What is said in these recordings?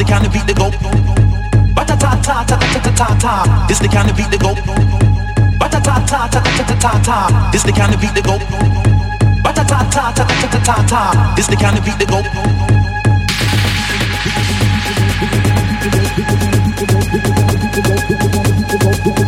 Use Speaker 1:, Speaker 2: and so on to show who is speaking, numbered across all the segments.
Speaker 1: the kind of beat that go. Bata ta ta ta ta ta ta ta. This the kind of beat that go. Bata ta ta ta ta ta ta ta. This the kind of beat that go. Bata ta ta ta ta ta ta ta. This the kind of beat that go. Thank you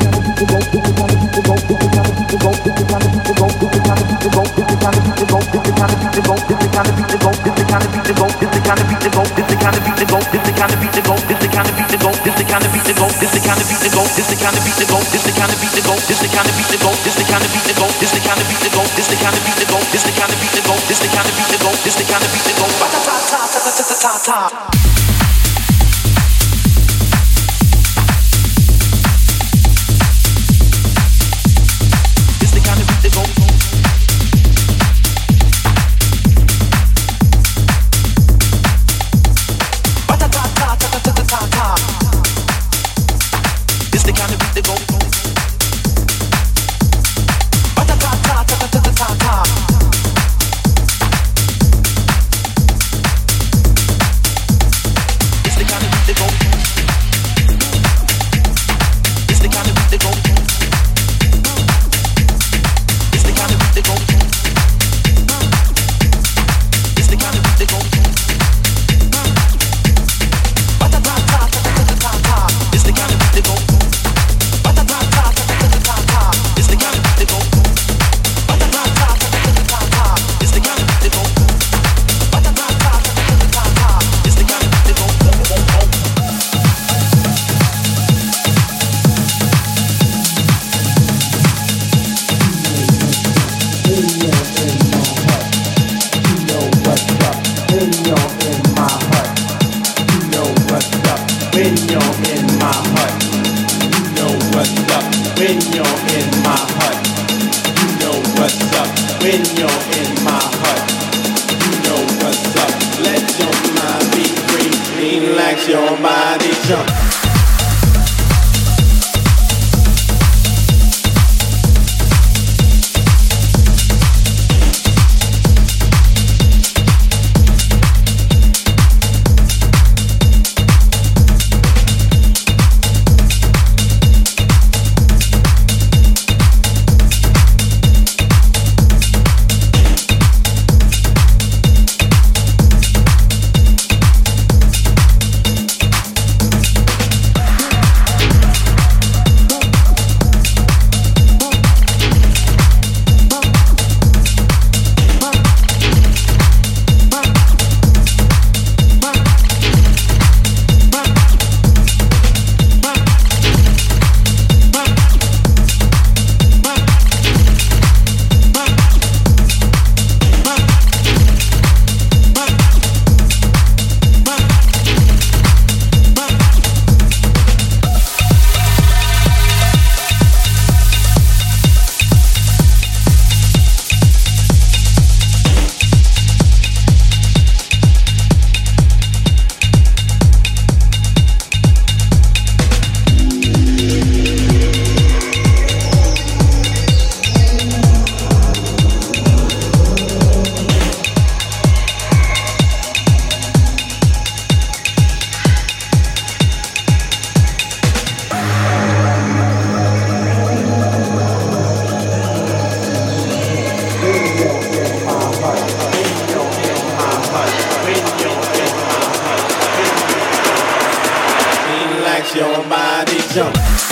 Speaker 1: top.
Speaker 2: Your body, jump.